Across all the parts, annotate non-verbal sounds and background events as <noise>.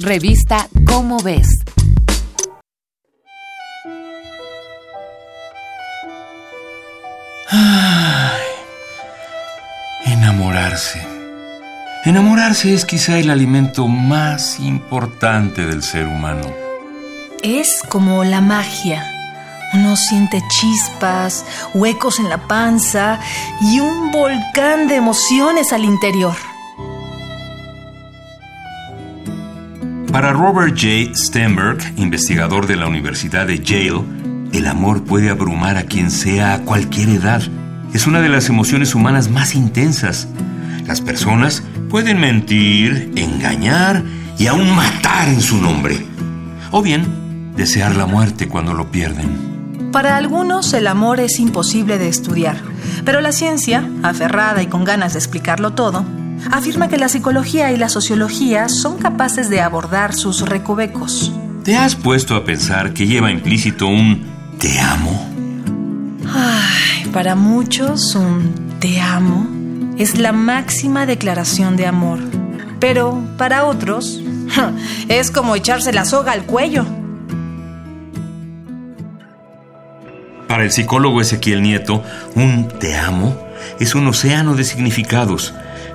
Revista Cómo ves. enamorarse. Enamorarse es quizá el alimento más importante del ser humano. Es como la magia. Uno siente chispas, huecos en la panza y un volcán de emociones al interior. Para Robert J. Stenberg, investigador de la Universidad de Yale, el amor puede abrumar a quien sea a cualquier edad. Es una de las emociones humanas más intensas. Las personas pueden mentir, engañar y aún matar en su nombre. O bien, desear la muerte cuando lo pierden. Para algunos el amor es imposible de estudiar, pero la ciencia, aferrada y con ganas de explicarlo todo, afirma que la psicología y la sociología son capaces de abordar sus recovecos. ¿Te has puesto a pensar que lleva implícito un te amo? Ay, para muchos un te amo es la máxima declaración de amor, pero para otros <laughs> es como echarse la soga al cuello. Para el psicólogo Ezequiel Nieto, un te amo es un océano de significados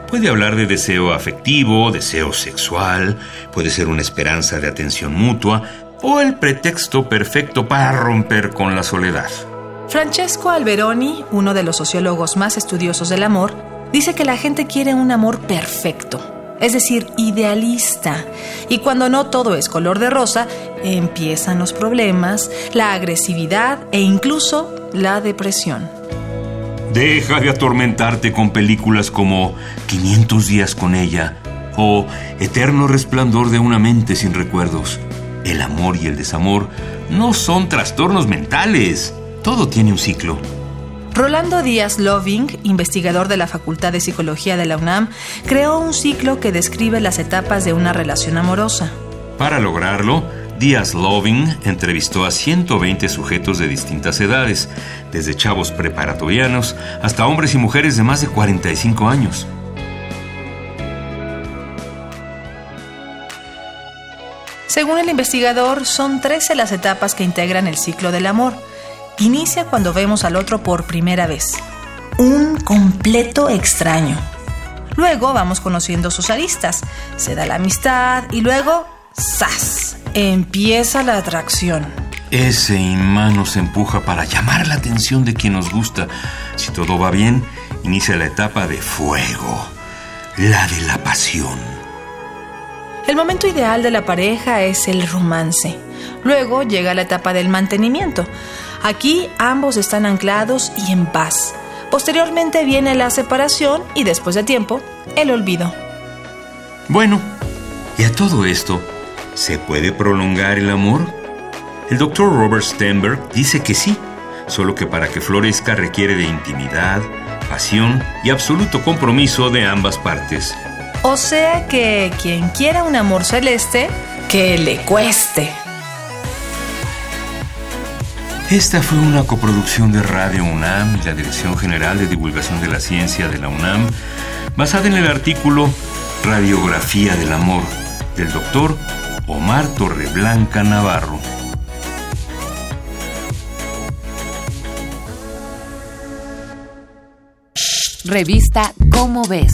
Puede hablar de deseo afectivo, deseo sexual, puede ser una esperanza de atención mutua o el pretexto perfecto para romper con la soledad. Francesco Alberoni, uno de los sociólogos más estudiosos del amor, dice que la gente quiere un amor perfecto, es decir, idealista. Y cuando no todo es color de rosa, empiezan los problemas, la agresividad e incluso la depresión. Deja de atormentarte con películas como 500 días con ella o Eterno resplandor de una mente sin recuerdos. El amor y el desamor no son trastornos mentales. Todo tiene un ciclo. Rolando Díaz Loving, investigador de la Facultad de Psicología de la UNAM, creó un ciclo que describe las etapas de una relación amorosa. Para lograrlo, Díaz Loving entrevistó a 120 sujetos de distintas edades, desde chavos preparatorianos hasta hombres y mujeres de más de 45 años. Según el investigador, son 13 las etapas que integran el ciclo del amor. Inicia cuando vemos al otro por primera vez. Un completo extraño. Luego vamos conociendo sus aristas. Se da la amistad y luego ¡zas! Empieza la atracción. Ese imán nos empuja para llamar la atención de quien nos gusta. Si todo va bien, inicia la etapa de fuego, la de la pasión. El momento ideal de la pareja es el romance. Luego llega la etapa del mantenimiento. Aquí ambos están anclados y en paz. Posteriormente viene la separación y después de tiempo, el olvido. Bueno, y a todo esto, ¿Se puede prolongar el amor? El doctor Robert Stenberg dice que sí, solo que para que florezca requiere de intimidad, pasión y absoluto compromiso de ambas partes. O sea que quien quiera un amor celeste, que le cueste. Esta fue una coproducción de Radio UNAM y la Dirección General de Divulgación de la Ciencia de la UNAM, basada en el artículo Radiografía del Amor del doctor Omar Torreblanca Navarro. Revista Cómo ves